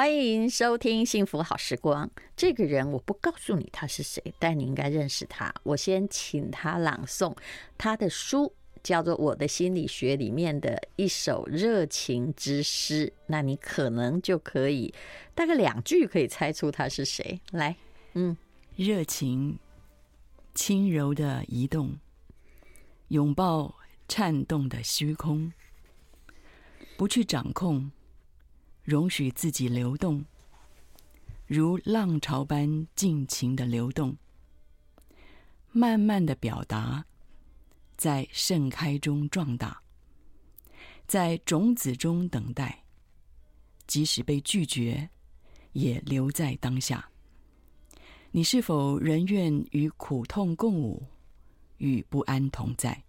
欢迎收听《幸福好时光》。这个人我不告诉你他是谁，但你应该认识他。我先请他朗诵他的书，叫做《我的心理学》里面的一首热情之诗。那你可能就可以大概两句可以猜出他是谁。来，嗯，热情轻柔的移动，拥抱颤动的虚空，不去掌控。容许自己流动，如浪潮般尽情的流动，慢慢的表达，在盛开中壮大，在种子中等待，即使被拒绝，也留在当下。你是否仍愿与苦痛共舞，与不安同在，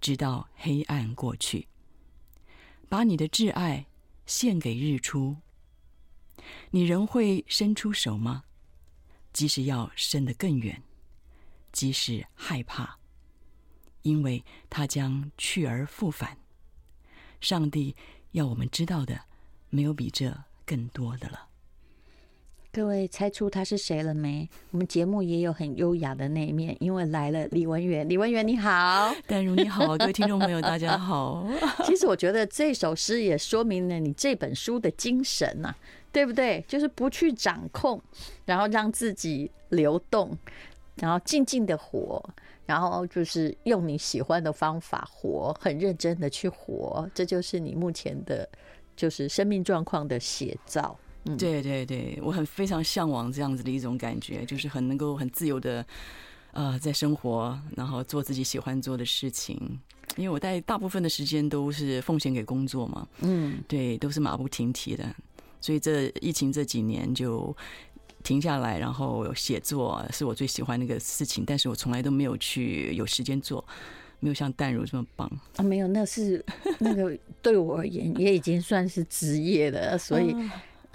直到黑暗过去，把你的挚爱。献给日出，你仍会伸出手吗？即使要伸得更远，即使害怕，因为它将去而复返。上帝要我们知道的，没有比这更多的了。各位猜出他是谁了没？我们节目也有很优雅的那一面，因为来了李文源。李文源你好，丹如你好，各位听众朋友大家好。其实我觉得这首诗也说明了你这本书的精神呐、啊，对不对？就是不去掌控，然后让自己流动，然后静静的活，然后就是用你喜欢的方法活，很认真的去活，这就是你目前的，就是生命状况的写照。对对对，我很非常向往这样子的一种感觉，就是很能够很自由的，呃，在生活，然后做自己喜欢做的事情。因为我在大部分的时间都是奉献给工作嘛，嗯，对，都是马不停蹄的。所以这疫情这几年就停下来，然后写作是我最喜欢那个事情，但是我从来都没有去有时间做，没有像淡如这么棒啊，没有，那是那个对我而言也已经算是职业了，所以。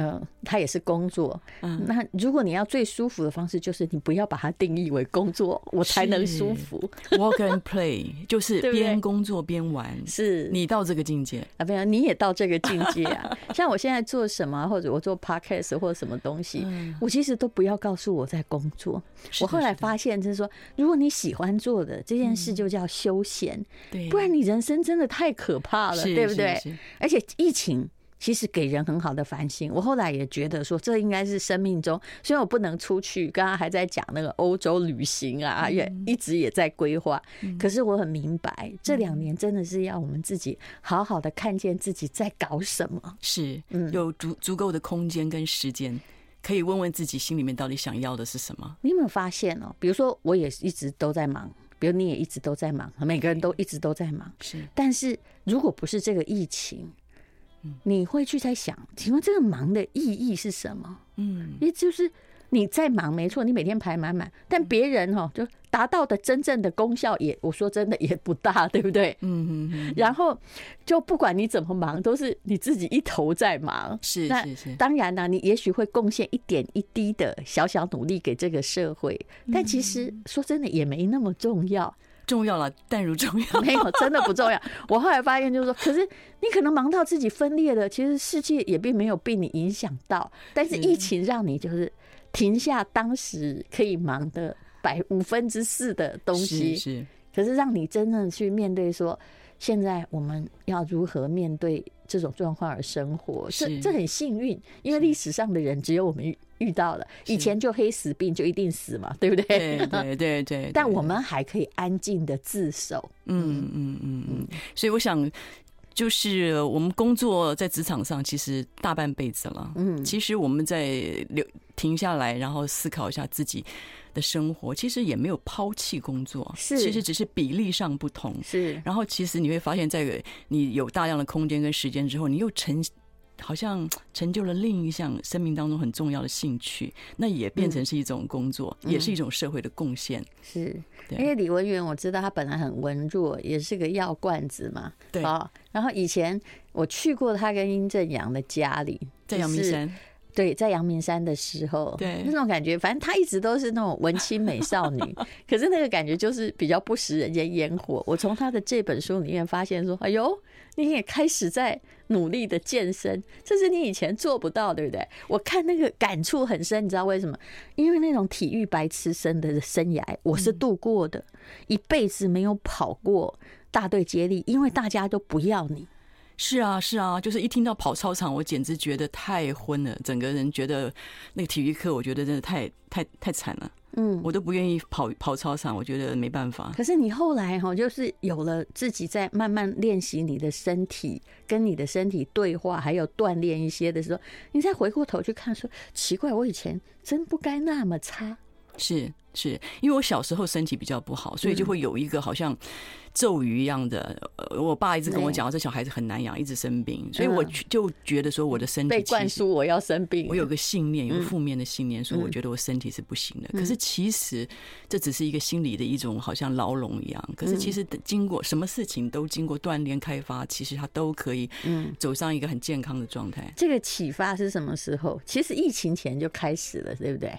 嗯，它也是工作。嗯，那如果你要最舒服的方式，就是你不要把它定义为工作，我才能舒服。Work and play 就是边工作边玩。是你到这个境界啊？不，你也到这个境界啊？像我现在做什么，或者我做 podcast 或者什么东西，我其实都不要告诉我在工作。我后来发现，就是说，如果你喜欢做的这件事，就叫休闲。对，不然你人生真的太可怕了，对不对？而且疫情。其实给人很好的反省。我后来也觉得说，这应该是生命中，虽然我不能出去，刚刚还在讲那个欧洲旅行啊，也一直也在规划。可是我很明白，这两年真的是要我们自己好好的看见自己在搞什么。是，有足足够的空间跟时间，可以问问自己心里面到底想要的是什么。你有没有发现哦？比如说，我也一直都在忙，比如你也一直都在忙，每个人都一直都在忙。是，但是如果不是这个疫情，你会去在想，请问这个忙的意义是什么？嗯，也就是你在忙，没错，你每天排满满，但别人哈就达到的真正的功效也，我说真的也不大，对不对？嗯嗯。然后就不管你怎么忙，都是你自己一头在忙。是是是。当然呢，你也许会贡献一点一滴的小小努力给这个社会，但其实说真的也没那么重要。重要了，淡如重要 没有，真的不重要。我后来发现，就是说，可是你可能忙到自己分裂了，其实世界也并没有被你影响到。但是疫情让你就是停下当时可以忙的百五分之四的东西，是，可是让你真正去面对说，现在我们要如何面对这种状况而生活？这这很幸运，因为历史上的人只有我们。遇到了以前就黑死病就一定死嘛，对不对？对对对对。但我们还可以安静的自首。嗯嗯嗯嗯。所以我想，就是我们工作在职场上，其实大半辈子了。嗯。其实我们在留停下来，然后思考一下自己的生活，其实也没有抛弃工作。是。其实只是比例上不同。是。然后其实你会发现，在你有大量的空间跟时间之后，你又成。好像成就了另一项生命当中很重要的兴趣，那也变成是一种工作，嗯、也是一种社会的贡献。是，对因为李文媛，我知道他本来很文弱，也是个药罐子嘛。对啊。然后以前我去过他跟殷正阳的家里，在阳明山。对，在阳明山的时候，对那种感觉，反正她一直都是那种文青美少女，可是那个感觉就是比较不食人间烟火。我从她的这本书里面发现说，哎呦，你也开始在努力的健身，这是你以前做不到，对不对？我看那个感触很深，你知道为什么？因为那种体育白痴生的生涯，我是度过的，一辈子没有跑过大队接力，因为大家都不要你。是啊，是啊，就是一听到跑操场，我简直觉得太昏了，整个人觉得那个体育课，我觉得真的太太太惨了。嗯，我都不愿意跑跑操场，我觉得没办法。可是你后来哈，就是有了自己在慢慢练习你的身体，跟你的身体对话，还有锻炼一些的时候，你再回过头去看，说奇怪，我以前真不该那么差。是是，因为我小时候身体比较不好，所以就会有一个好像。咒语一样的，呃，我爸一直跟我讲，这小孩子很难养，一直生病，所以我就觉得说我的身体被灌输我要生病。我有个信念，有个负面的信念，说我觉得我身体是不行的。可是其实这只是一个心理的一种好像牢笼一样。可是其实经过什么事情都经过锻炼开发，其实他都可以嗯走上一个很健康的状态。这个启发是什么时候？其实疫情前就开始了，对不对？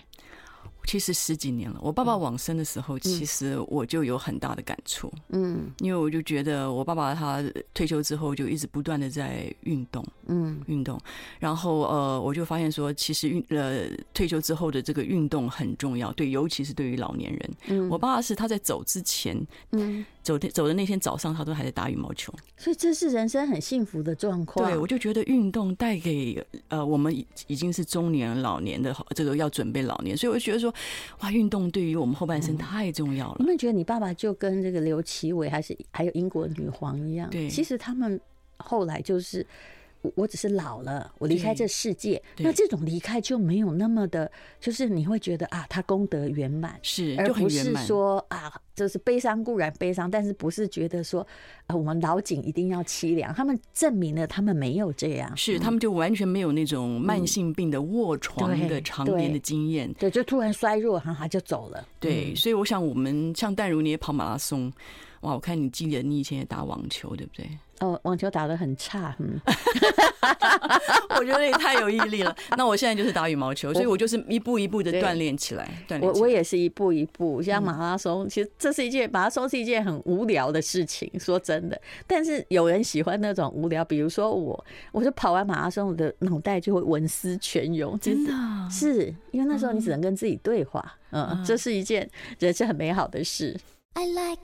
其实十几年了，我爸爸往生的时候，其实我就有很大的感触。嗯，因为我就觉得我爸爸他退休之后就一直不断的在运动，嗯，运动。然后呃，我就发现说，其实运呃退休之后的这个运动很重要，对，尤其是对于老年人。嗯，我爸爸是他在走之前，嗯，走的走的那天早上，他都还在打羽毛球。所以这是人生很幸福的状况。对，我就觉得运动带给呃我们已经是中年老年的这个要准备老年，所以我就觉得说。哇，运动对于我们后半生太重要了。你们觉得你爸爸就跟这个刘奇伟，还是还有英国女皇一样？对，其实他们后来就是。我只是老了，我离开这世界，那这种离开就没有那么的，就是你会觉得啊，他功德圆满，是，而不是说啊，就是悲伤固然悲伤，但是不是觉得说啊，我们老井一定要凄凉。他们证明了他们没有这样，是他们就完全没有那种慢性病的卧床的常年的经验，对，就突然衰弱，哈哈就走了。对，所以我想我们像淡如你也跑马拉松，哇，我看你记得你以前也打网球，对不对？哦，网球打得很差，嗯，我觉得也太有毅力了。那我现在就是打羽毛球，所以我就是一步一步的锻炼起来。锻炼，我我也是一步一步，像马拉松，其实这是一件马拉松是一件很无聊的事情，说真的。但是有人喜欢那种无聊，比如说我，我就跑完马拉松，我的脑袋就会文思泉涌，真的是因为那时候你只能跟自己对话，嗯，这是一件人生很美好的事。I like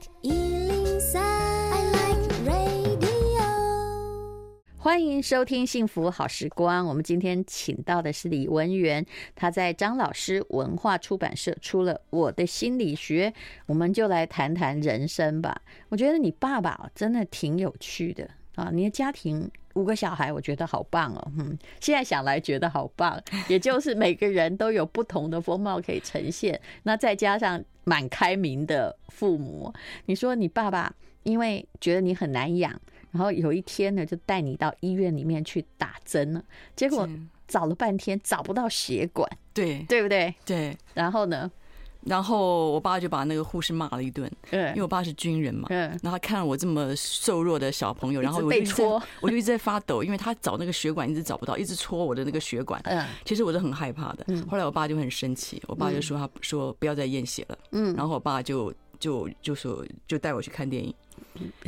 欢迎收听《幸福好时光》。我们今天请到的是李文源，他在张老师文化出版社出了《我的心理学》，我们就来谈谈人生吧。我觉得你爸爸真的挺有趣的啊！你的家庭五个小孩，我觉得好棒哦。嗯，现在想来觉得好棒，也就是每个人都有不同的风貌可以呈现。那再加上蛮开明的父母，你说你爸爸因为觉得你很难养。然后有一天呢，就带你到医院里面去打针了。结果找了半天找不到血管，对对不对？对。然后呢？然后我爸就把那个护士骂了一顿。因为我爸是军人嘛。嗯。然后他看了我这么瘦弱的小朋友，然后我就一直，我就一直在发抖，因为他找那个血管一直找不到，一直戳我的那个血管。嗯。其实我是很害怕的。后来我爸就很生气，我爸就说他说不要再验血了。嗯。然后我爸就就就说就带我去看电影。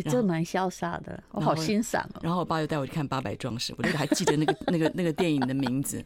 这蛮潇洒的，我好欣赏哦。然后我爸又带我去看《八百壮士》，我就还记得那个 那个那个电影的名字。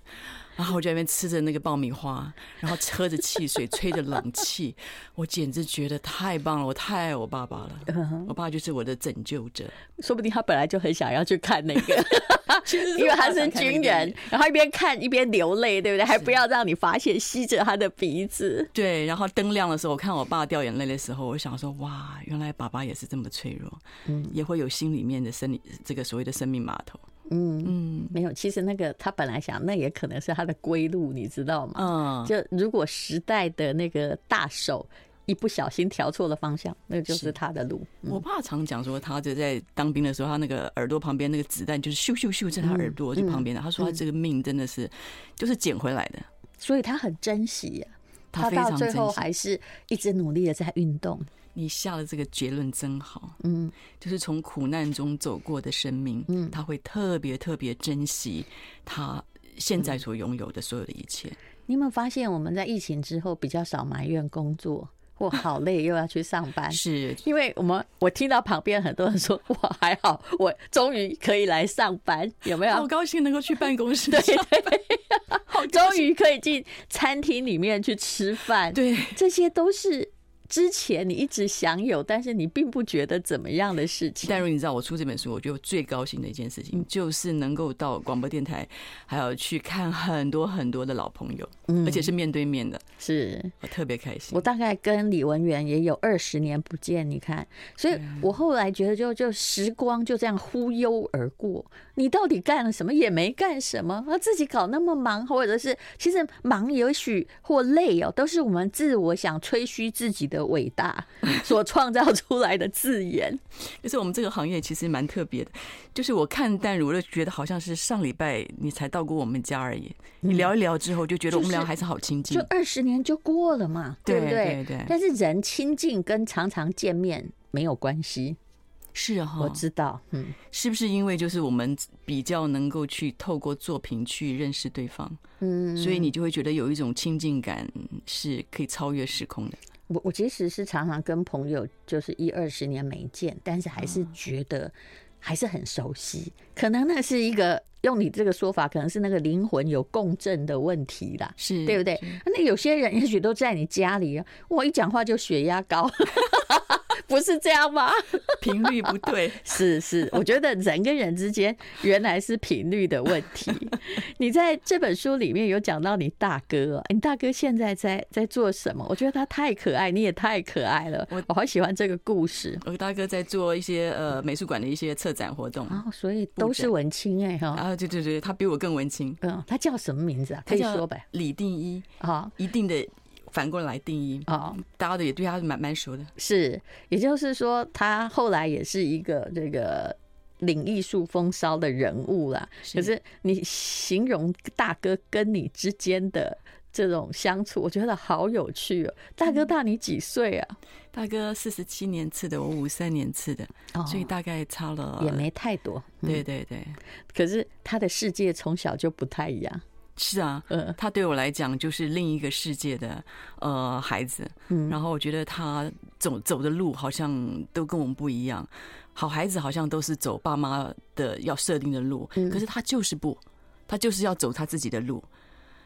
然后我就在那边吃着那个爆米花，然后喝着汽水，吹着冷气，我简直觉得太棒了！我太爱我爸爸了，我爸就是我的拯救者。说不定他本来就很想要去看那个，因为他是军人，然后一边看一边流泪，对不对？还不要让你发现，吸着他的鼻子。对，然后灯亮的时候，我看我爸掉眼泪的时候，我想说：哇，原来爸爸也是这么脆弱，嗯，也会有心里面的生理这个所谓的生命码头。嗯嗯，没有，其实那个他本来想，那也可能是他的归路，你知道吗？嗯，就如果时代的那个大手一不小心调错了方向，那就是他的路。嗯、我爸常讲说，他就在当兵的时候，他那个耳朵旁边那个子弹就是咻咻咻在他耳朵就旁边的。他说他这个命真的是就是捡回来的，所以他很珍惜呀。他到最后还是一直努力的在运动。你下了这个结论真好，嗯，就是从苦难中走过的生命，嗯，他会特别特别珍惜他现在所拥有的所有的一切。你有没有发现，我们在疫情之后比较少埋怨工作？或好累，又要去上班，是因为我们我听到旁边很多人说，我，还好，我终于可以来上班，有没有？好高兴能够去办公室，对对，终于可以进餐厅里面去吃饭，对，这些都是。之前你一直享有，但是你并不觉得怎么样的事情。但如你知道，我出这本书，我觉得最高兴的一件事情，就是能够到广播电台，还有去看很多很多的老朋友，而且是面对面的，是我特别开心。我大概跟李文源也有二十年不见，你看，所以我后来觉得，就就时光就这样忽悠而过。你到底干了什么？也没干什么，啊自己搞那么忙，或者是其实忙也许或累哦，都是我们自我想吹嘘自己的。的伟大 所创造出来的字眼，就是我们这个行业其实蛮特别的。就是我看淡如，我就觉得好像是上礼拜你才到过我们家而已。你聊一聊之后，就觉得我们俩还是好亲近。就二十年就过了嘛，对不对？对对。但是人亲近跟常常见面没有关系。是哈，我知道，嗯，是不是因为就是我们比较能够去透过作品去认识对方，嗯，所以你就会觉得有一种亲近感是可以超越时空的。我我其实是常常跟朋友就是一二十年没见，但是还是觉得还是很熟悉。可能那是一个用你这个说法，可能是那个灵魂有共振的问题啦，是对不对？那有些人也许都在你家里啊，我一讲话就血压高。不是这样吗？频率不对，是是，我觉得人跟人之间原来是频率的问题。你在这本书里面有讲到你大哥，你大哥现在在在做什么？我觉得他太可爱，你也太可爱了，我我好喜欢这个故事。我大哥在做一些呃美术馆的一些策展活动，哦，所以都是文青哎哈。啊，对对对，他比我更文青。嗯，他叫什么名字啊？可以说呗。李定一啊，一定的。反过来定义啊，大家都也对他蛮蛮熟的。是，也就是说，他后来也是一个这个领艺术风骚的人物啦。可是你形容大哥跟你之间的这种相处，我觉得好有趣哦。大哥大你几岁啊？大哥四十七年次的，我五三年次的，所以大概差了也没太多。对对对，可是他的世界从小就不太一样。是啊，呃，他对我来讲就是另一个世界的呃孩子，嗯，然后我觉得他走走的路好像都跟我们不一样，好孩子好像都是走爸妈的要设定的路，可是他就是不，他就是要走他自己的路，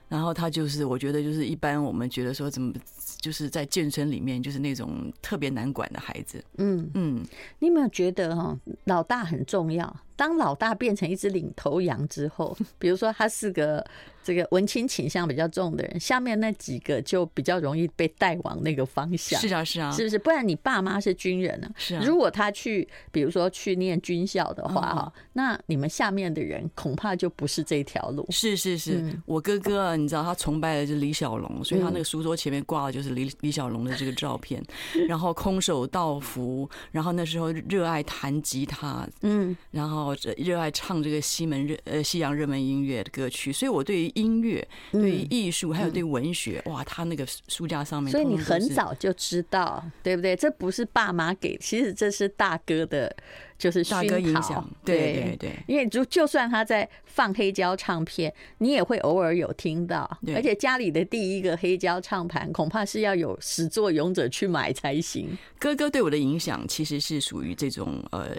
然后他就是我觉得就是一般我们觉得说怎么就是在健身里面就是那种特别难管的孩子，嗯。嗯，你有没有觉得哈老大很重要？当老大变成一只领头羊之后，比如说他是个这个文青倾向比较重的人，下面那几个就比较容易被带往那个方向。是啊，是啊，是不是？不然你爸妈是军人呢？是啊。如果他去，比如说去念军校的话，哈，那你们下面的人恐怕就不是这条路。是是是，我哥哥啊，你知道他崇拜的就是李小龙，所以他那个书桌前面挂的就是李李小龙的这个照片，然后空手道服，然后那时候热爱弹吉他，嗯，然后。热爱唱这个西门热呃西洋热门音乐的歌曲，所以我对于音乐、对于艺术还有对文学，哇，他那个书架上面，所以你很早就知道，对不对？这不是爸妈给，其实这是大哥的。就是大哥影响，对对对，因为就就算他在放黑胶唱片，你也会偶尔有听到，而且家里的第一个黑胶唱盘恐怕是要有始作俑者去买才行。哥哥对我的影响其实是属于这种呃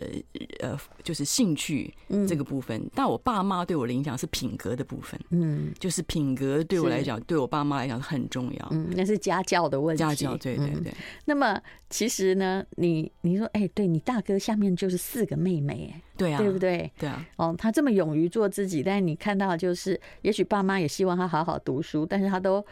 呃，就是兴趣这个部分，但我爸妈对我的影响是品格的部分，嗯，就是品格对我来讲，对我爸妈来讲很重要，嗯，那是家教的问题，家教，对对对。那么其实呢，你你说，哎，对你大哥下面就是。四个妹妹，对啊，对不对？对啊，哦，他这么勇于做自己，但是你看到就是，也许爸妈也希望他好好读书，但是他都。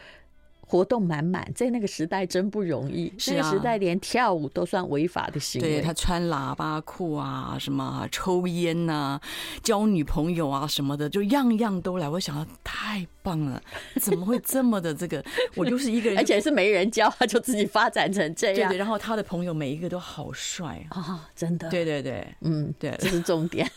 活动满满，在那个时代真不容易。是啊，那个时代连跳舞都算违法的行为。对，他穿喇叭裤啊，什么抽烟呐、啊，交女朋友啊什么的，就样样都来。我想到太棒了，怎么会这么的这个？我就是一个人，而且是没人教，他就自己发展成这样。对对，然后他的朋友每一个都好帅啊、哦，真的。对对对，嗯，对，这是重点。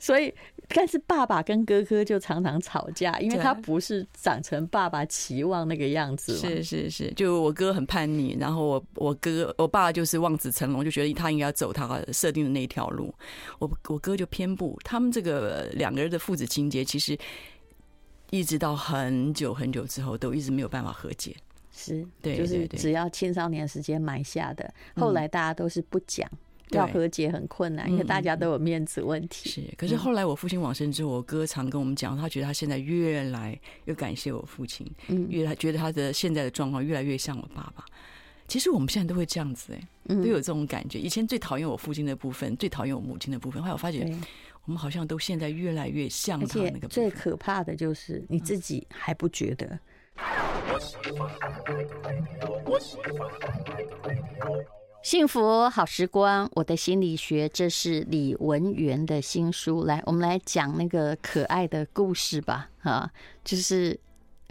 所以。但是爸爸跟哥哥就常常吵架，因为他不是长成爸爸期望那个样子。是是是，就我哥很叛逆，然后我我哥我爸就是望子成龙，就觉得他应该要走他设定的那一条路。我我哥就偏不，他们这个两个人的父子情结，其实一直到很久很久之后，都一直没有办法和解。是，对，就是只要青少年时间埋下的，后来大家都是不讲。要和解很困难，因为大家都有面子问题。是，可是后来我父亲往生之后，我哥常跟我们讲，他觉得他现在越来越感谢我父亲，嗯，越来觉得他的现在的状况越来越像我爸爸。其实我们现在都会这样子，哎，都有这种感觉。以前最讨厌我父亲的部分，最讨厌我母亲的部分，后来我发觉我们好像都现在越来越像他那个。最可怕的就是你自己还不觉得。幸福好时光，我的心理学，这是李文源的新书。来，我们来讲那个可爱的故事吧。啊，就是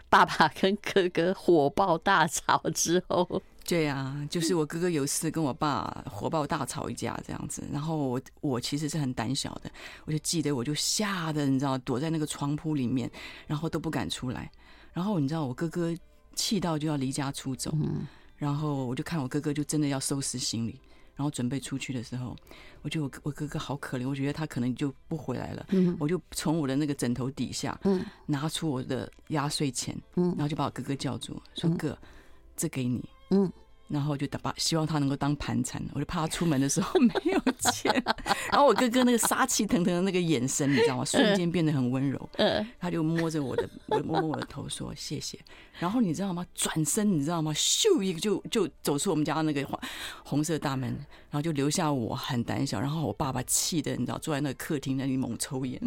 爸爸跟哥哥火爆大吵之后，对啊，就是我哥哥有一次跟我爸火爆大吵一架这样子，然后我我其实是很胆小的，我就记得我就吓得你知道躲在那个床铺里面，然后都不敢出来，然后你知道我哥哥气到就要离家出走。嗯然后我就看我哥哥就真的要收拾行李，然后准备出去的时候，我觉得我我哥哥好可怜，我觉得他可能就不回来了。嗯，我就从我的那个枕头底下，嗯，拿出我的压岁钱，嗯，然后就把我哥哥叫住，说哥，这给你，嗯。然后就打把希望他能够当盘缠，我就怕他出门的时候 没有钱。然后我哥哥那个杀气腾腾的那个眼神，你知道吗？瞬间变得很温柔。他就摸着我的，我摸摸我的头说谢谢。然后你知道吗？转身你知道吗？咻一个就就走出我们家那个红色大门，然后就留下我很胆小。然后我爸爸气的你知道，坐在那个客厅那里猛抽烟。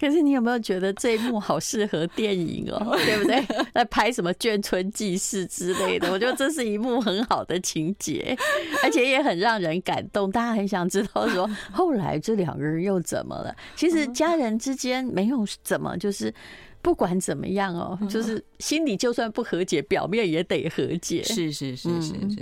可是你有没有觉得这一幕好适合电影哦？对不对？在拍什么眷村记事之类的？我觉得这是。一幕很好的情节，而且也很让人感动。大家很想知道说，后来这两个人又怎么了？其实家人之间没有怎么，就是不管怎么样哦，就是心里就算不和解，表面也得和解。是是是是是。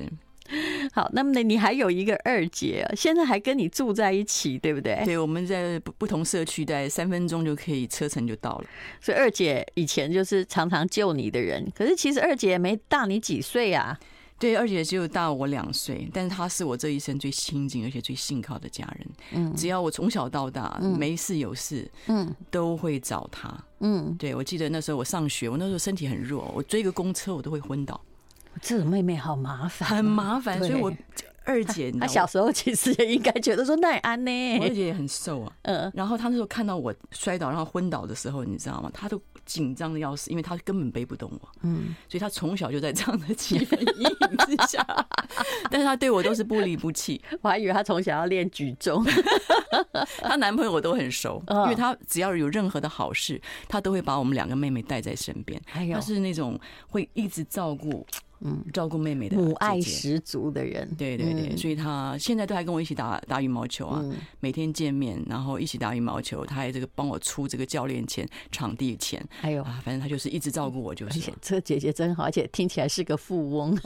好，那么呢，你还有一个二姐，现在还跟你住在一起，对不对？对，我们在不不同社区，大概三分钟就可以车程就到了。所以二姐以前就是常常救你的人，可是其实二姐也没大你几岁啊。对，二姐只有大我两岁，但是她是我这一生最亲近而且最信靠的家人。嗯，只要我从小到大没事有事，嗯，都会找她。嗯，对，我记得那时候我上学，我那时候身体很弱，我追个公车我都会昏倒。这个妹妹好麻烦，很麻烦，所以我。二姐，她小时候其实也应该觉得说耐安呢。我二姐也很瘦啊，嗯，然后她那时候看到我摔倒然后昏倒的时候，你知道吗？她都紧张的要死，因为他根本背不动我，嗯，所以他从小就在这样的气氛阴影之下，但是他对我都是不离不弃。我还以为他从小要练举重，她男朋友我都很熟，因为他只要有任何的好事，他都会把我们两个妹妹带在身边，他是那种会一直照顾。嗯，照顾妹妹的母爱十足的人，对对对，所以他现在都还跟我一起打打羽毛球啊，每天见面，然后一起打羽毛球，他还这个帮我出这个教练钱、场地钱，还有啊，反正他就是一直照顾我，就是。这姐姐真好，而且听起来是个富翁。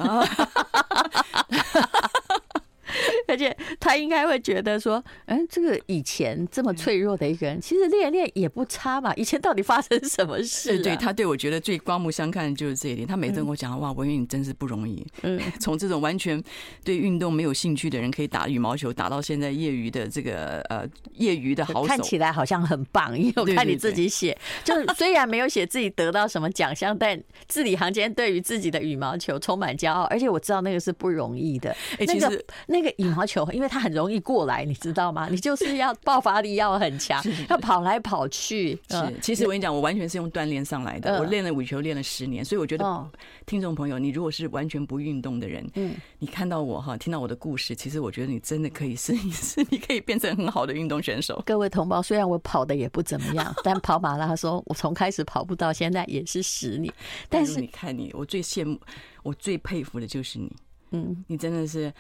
而且他应该会觉得说，嗯、欸，这个以前这么脆弱的一个人，其实练练也不差嘛。以前到底发生什么事、啊？对，对他对我觉得最刮目相看的就是这一点。他每次跟我讲，哇，文源你真是不容易。嗯，从这种完全对运动没有兴趣的人，可以打羽毛球打到现在业余的这个呃业余的好手，看起来好像很棒。因为我看你自己写，就是虽然没有写自己得到什么奖项，但字里行间对于自己的羽毛球充满骄傲。而且我知道那个是不容易的。哎，其实那个羽。毛球，因为它很容易过来，你知道吗？你就是要爆发力要很强，要跑来跑去。是，其实我跟你讲，我完全是用锻炼上来的。我练了羽球练了十年，所以我觉得听众朋友，你如果是完全不运动的人，嗯，你看到我哈，听到我的故事，其实我觉得你真的可以试一试，你可以变成很好的运动选手。各位同胞，虽然我跑的也不怎么样，但跑马拉松，我从开始跑步到现在也是十年。但是你看你，我最羡慕，我最佩服的就是你。嗯，你真的是。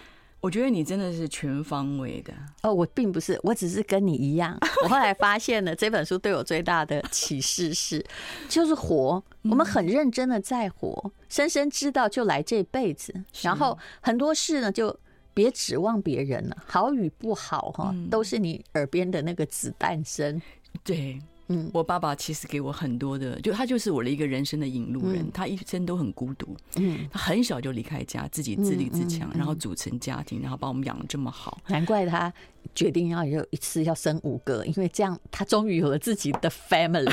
我觉得你真的是全方位的哦，我并不是，我只是跟你一样。我后来发现了 这本书对我最大的启示是，就是活，我们很认真的在活，深深知道就来这辈子，然后很多事呢就别指望别人了，好与不好哈，都是你耳边的那个子弹声。对。嗯，我爸爸其实给我很多的，就他就是我的一个人生的引路人。嗯、他一生都很孤独，嗯，他很小就离开家，自己自立自强，然后组成家庭，然后把我们养的这么好。难怪他决定要有一次要生五个，因为这样他终于有了自己的 family。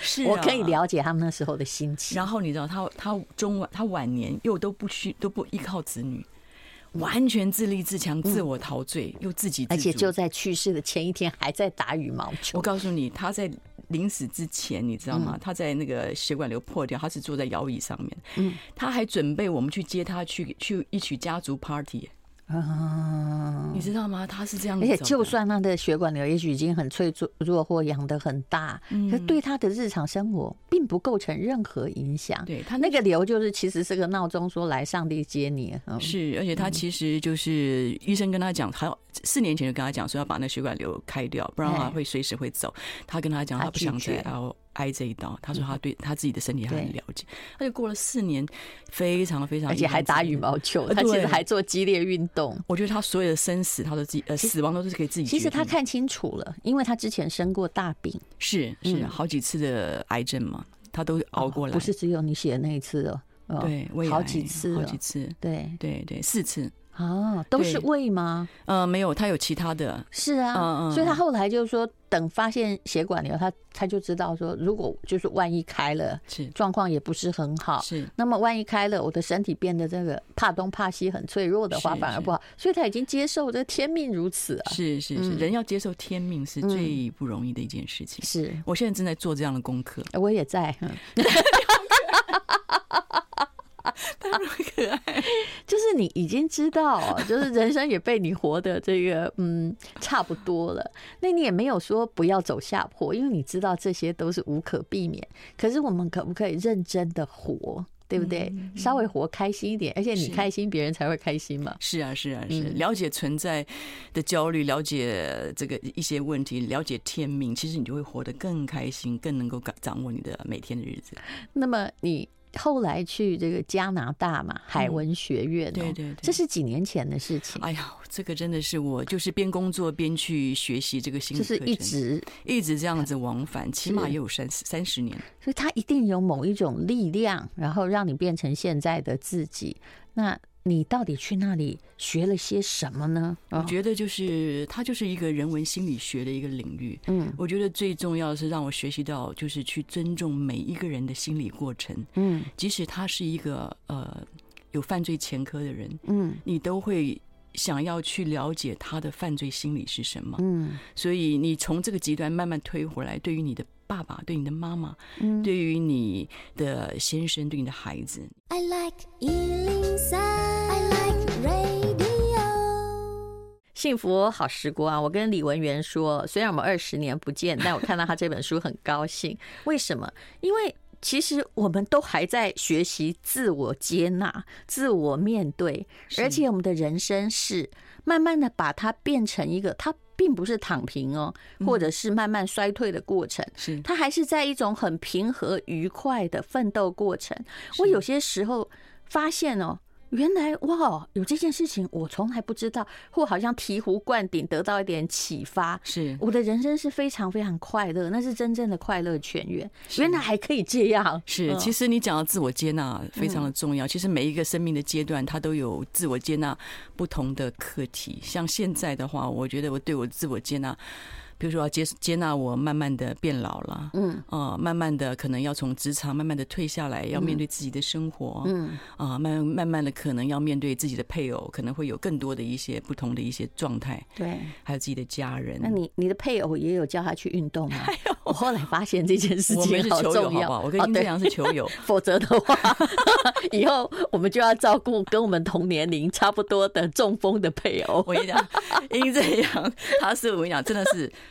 是、啊，我可以了解他们那时候的心情。然后你知道他他中晚他晚年又都不需都不依靠子女。完全自立自强、自我陶醉，又自己自足，而且就在去世的前一天还在打羽毛球。我告诉你，他在临死之前，你知道吗？他在那个血管瘤破掉，他是坐在摇椅上面，嗯，他还准备我们去接他去去一起家族 party。啊，你知道吗？他是这样，而且就算他的血管瘤也许已经很脆弱弱或养的很大，可对他的日常生活并不构成任何影响。对他那个瘤就是其实是个闹钟，说来上帝接你。是，而且他其实就是医生跟他讲，还有四年前就跟他讲说要把那血管瘤开掉，不然的话会随时会走。他跟他讲，他不想再要。挨这一刀，他说他对他自己的身体还很了解，他就过了四年，非常非常，而且还打羽毛球，他其实还做激烈运动。我觉得他所有的生死，他都自己呃死亡都是可以自己。其实他看清楚了，因为他之前生过大病，是是好几次的癌症嘛，他都熬过来。不是只有你写的那一次哦，对，好几次，好几次，对对对，四次。啊，都是胃吗？呃，没有，他有其他的。是啊，嗯嗯，所以他后来就是说，等发现血管瘤，他他就知道说，如果就是万一开了，是状况也不是很好。是，那么万一开了，我的身体变得这个怕东怕西，很脆弱的话，反而不好。所以他已经接受这天命如此啊。是是是，人要接受天命是最不容易的一件事情。是我现在正在做这样的功课，我也在。他那么可爱，就是你已经知道，就是人生也被你活得这个嗯差不多了。那你也没有说不要走下坡，因为你知道这些都是无可避免。可是我们可不可以认真的活，对不对？稍微活开心一点，而且你开心，别人才会开心嘛。是啊，是啊，是了解存在的焦虑，了解这个一些问题，了解天命，其实你就会活得更开心，更能够掌握你的每天的日子。那么你。后来去这个加拿大嘛，海文学院，喔，对对对，这是几年前的事情。哎呀，这个真的是我就是边工作边去学习这个新的课程，就是一直一直这样子往返，起码也有三十三十年。所以它一定有某一种力量，然后让你变成现在的自己。那。你到底去那里学了些什么呢？我觉得就是它就是一个人文心理学的一个领域。嗯，我觉得最重要的是让我学习到，就是去尊重每一个人的心理过程。嗯，即使他是一个呃有犯罪前科的人，嗯，你都会想要去了解他的犯罪心理是什么。嗯，所以你从这个极端慢慢推回来，对于你的。爸爸对你的妈妈，嗯，对于你的先生，对你的孩子。I like 103, I like radio。幸福好时光啊！我跟李文源说，虽然我们二十年不见，但我看到他这本书很高兴。为什么？因为其实我们都还在学习自我接纳、自我面对，而且我们的人生是慢慢的把它变成一个它。并不是躺平哦，或者是慢慢衰退的过程，是它还是在一种很平和愉快的奋斗过程。我有些时候发现哦。原来哇，有这件事情我从来不知道，或好像醍醐灌顶，得到一点启发。是我的人生是非常非常快乐，那是真正的快乐泉源。原来还可以这样。是，其实你讲到自我接纳非常的重要。其实每一个生命的阶段，它都有自我接纳不同的课题。像现在的话，我觉得我对我自我接纳。比如说要接接纳我慢慢的变老了，嗯，啊，慢慢的可能要从职场慢慢的退下来，要面对自己的生活，嗯，啊，慢慢慢的可能要面对自己的配偶，可能会有更多的一些不同的一些状态，对，还有自己的家人。那你你的配偶也有叫他去运动吗？我后来发现这件事情好重要，我跟殷正阳是球友，否则的话，以后我们就要照顾跟我们同年龄差不多的中风的配偶。我跟你讲，殷正阳他是我跟你讲，真的是。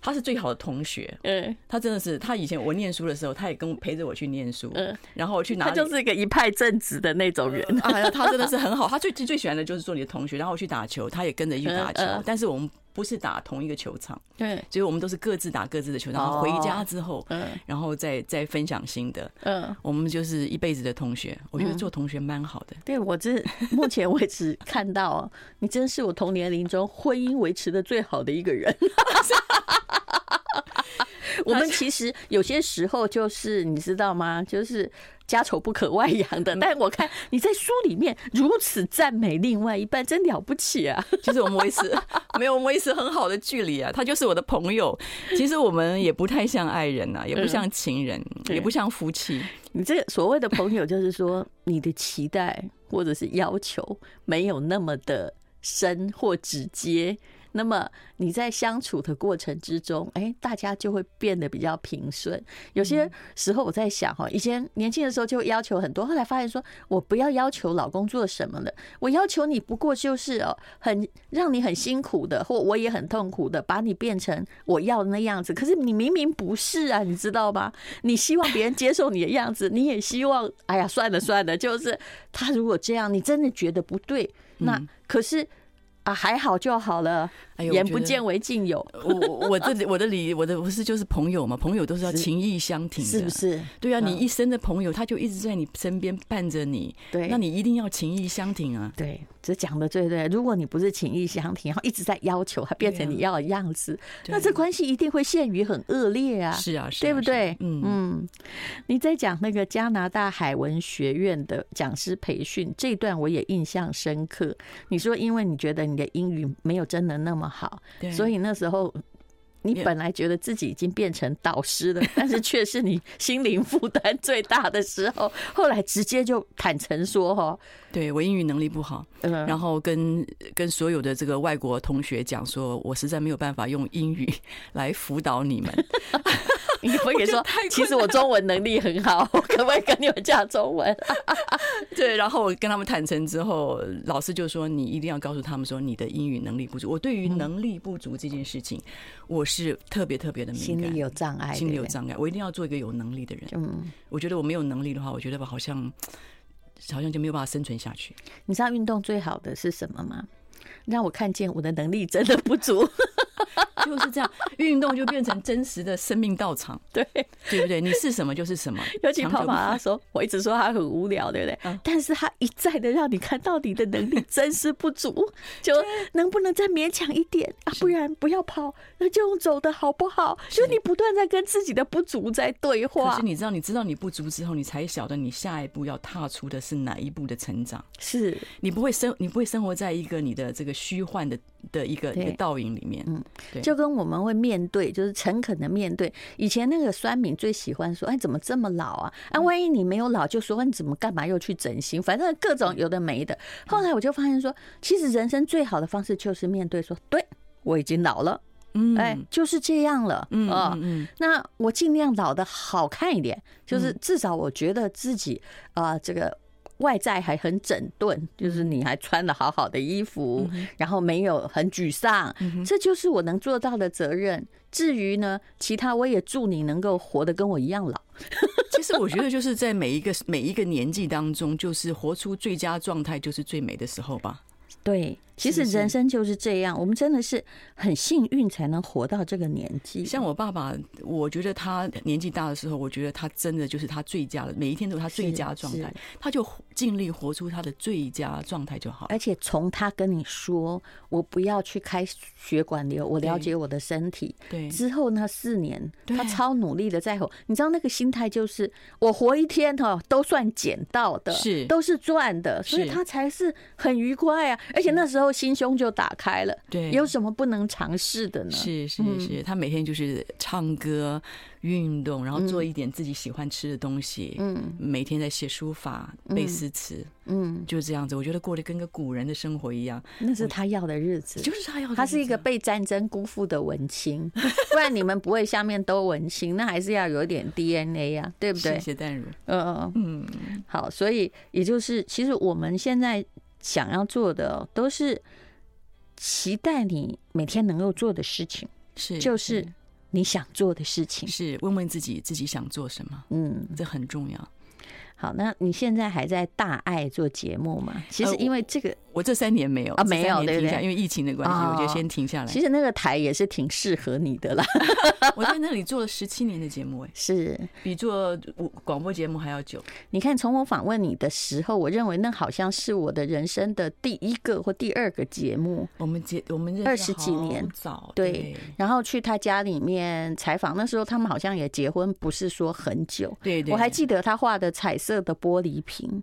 他是最好的同学，嗯，他真的是，他以前我念书的时候，他也跟我陪着我去念书，嗯，然后我去哪里，他就是一个一派正直的那种人，哎 呀，他真的是很好，他最最最喜欢的就是做你的同学，然后我去打球，他也跟着去打球，但是我们。不是打同一个球场，对，所以我们都是各自打各自的球场。然后回家之后，嗯，然后再再分享心得，嗯，我们就是一辈子的同学。我觉得做同学蛮好的。对，我这目前为止看到，你真是我同年龄中婚姻维持的最好的一个人。我们其实有些时候就是你知道吗？就是家丑不可外扬的。但我看你在书里面如此赞美另外一半，真了不起啊！其实我们维持没有，我们维持很好的距离啊。他就是我的朋友。其实我们也不太像爱人啊，也不像情人，也不像夫妻。你这所谓的朋友，就是说你的期待或者是要求没有那么的深或直接。那么你在相处的过程之中，哎，大家就会变得比较平顺。有些时候我在想哈，以前年轻的时候就要求很多，后来发现说我不要要求老公做什么了，我要求你不过就是哦，很让你很辛苦的，或我也很痛苦的，把你变成我要的那样子。可是你明明不是啊，你知道吗？你希望别人接受你的样子，你也希望，哎呀，算了算了，就是他如果这样，你真的觉得不对，那可是。啊，还好就好了。哎眼不见为净有，我我这里 我的理我的不是就是朋友嘛，朋友都是要情义相挺的，是不是？对啊，你一生的朋友，他就一直在你身边伴着你，对，那你一定要情义相挺啊。对，这讲的对对。如果你不是情义相挺，然后一直在要求他变成你要的样子，那这关系一定会陷于很恶劣啊。是啊，是，对不对？嗯嗯。你在讲那个加拿大海文学院的讲师培训这段，我也印象深刻。你说，因为你觉得你的英语没有真的那么好，所以那时候你本来觉得自己已经变成导师了，但是却是你心灵负担最大的时候。后来直接就坦诚说：“哈，对我英语能力不好，然后跟跟所有的这个外国同学讲说，我实在没有办法用英语来辅导你们。”你可以说，其实我中文能力很好，我可不可以跟你们讲中文？对，然后我跟他们坦诚之后，老师就说：“你一定要告诉他们说，你的英语能力不足。”我对于能力不足这件事情，我是特别特别的敏感，心里有障碍，心里有障碍。我一定要做一个有能力的人。嗯，我觉得我没有能力的话，我觉得吧，好像 好像就没有办法生存下去。你知道运动最好的是什么吗？让我看见我的能力真的不足。就是这样，运动就变成真实的生命道场，对对不对？你是什么就是什么。尤其跑马拉松，我一直说他很无聊，对不对？但是他一再的让你看到你的能力真是不足，就能不能再勉强一点啊？不然不要跑，那就用走的好不好？就是你不断在跟自己的不足在对话。可是你知道，你知道你不足之后，你才晓得你下一步要踏出的是哪一步的成长。是你不会生，你不会生活在一个你的这个虚幻的。的一个一个倒影里面，嗯，对，就跟我们会面对，就是诚恳的面对。以前那个酸敏最喜欢说：“哎，怎么这么老啊？啊，万一你没有老，就说你怎么干嘛又去整形？反正各种有的没的。”后来我就发现说，其实人生最好的方式就是面对，说：“对，我已经老了，嗯，哎，就是这样了，嗯啊，嗯，那我尽量老的好看一点，就是至少我觉得自己啊，这个。”外在还很整顿，就是你还穿的好好的衣服，然后没有很沮丧，这就是我能做到的责任。至于呢，其他我也祝你能够活得跟我一样老。其实我觉得就是在每一个每一个年纪当中，就是活出最佳状态，就是最美的时候吧。对。其实人生就是这样，我们真的是很幸运才能活到这个年纪。像我爸爸，我觉得他年纪大的时候，我觉得他真的就是他最佳的，每一天都是他最佳状态，他就尽力活出他的最佳状态就好。而且从他跟你说“我不要去开血管瘤，我了解我的身体”，对，之后那四年，他超努力的在活。你知道那个心态就是我活一天哈都算捡到的，是都是赚的，所以他才是很愉快啊。而且那时候。心胸就打开了，对，有什么不能尝试的呢？是是是，他每天就是唱歌、运动，然后做一点自己喜欢吃的东西，嗯，每天在写书法、背诗词，嗯，就是这样子。我觉得过得跟个古人的生活一样，那是他要的日子，就是他要的。他是一个被战争辜负的文青，不然你们不会下面都文青，那还是要有点 DNA 呀，对不对？谢谢淡如，嗯嗯嗯，好，所以也就是，其实我们现在。想要做的都是期待你每天能够做的事情，是就是你想做的事情，是问问自己自己想做什么，嗯，这很重要。好，那你现在还在大爱做节目吗？其实因为这个我这三年没有啊，没有对不对？因为疫情的关系，我就先停下来。其实那个台也是挺适合你的啦。我在那里做了十七年的节目，哎，是比做广播节目还要久。你看，从我访问你的时候，我认为那好像是我的人生的第一个或第二个节目。我们结我们二十几年早对，然后去他家里面采访，那时候他们好像也结婚，不是说很久。对对，我还记得他画的彩色的玻璃瓶。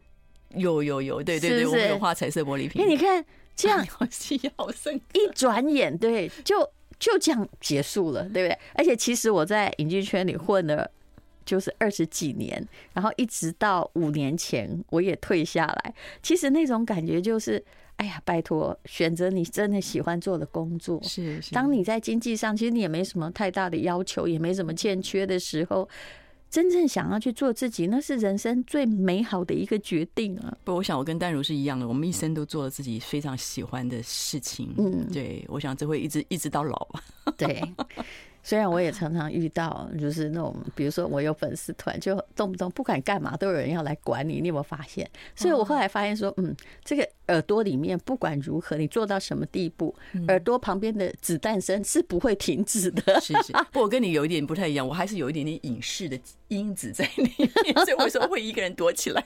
有有有，对对对，是是我们有画彩色玻璃瓶。哎，你看这样，记忆好深。一转眼，对，就就这样结束了，对不对？而且其实我在影剧圈里混了就是二十几年，然后一直到五年前我也退下来。其实那种感觉就是，哎呀，拜托，选择你真的喜欢做的工作。是是。当你在经济上其实你也没什么太大的要求，也没什么欠缺的时候。真正想要去做自己，那是人生最美好的一个决定啊！不，我想我跟淡如是一样的，我们一生都做了自己非常喜欢的事情。嗯，对，我想这会一直一直到老吧。对。虽然我也常常遇到，就是那种，比如说我有粉丝团，就动不动不管干嘛都有人要来管你，你有没有发现？所以我后来发现说，嗯，这个耳朵里面不管如何，你做到什么地步，耳朵旁边的子弹声是不会停止的。是是，不，我跟你有一点不太一样，我还是有一点点影视的因子在里面，所以为什么会一个人躲起来，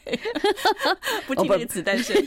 不听那个子弹声？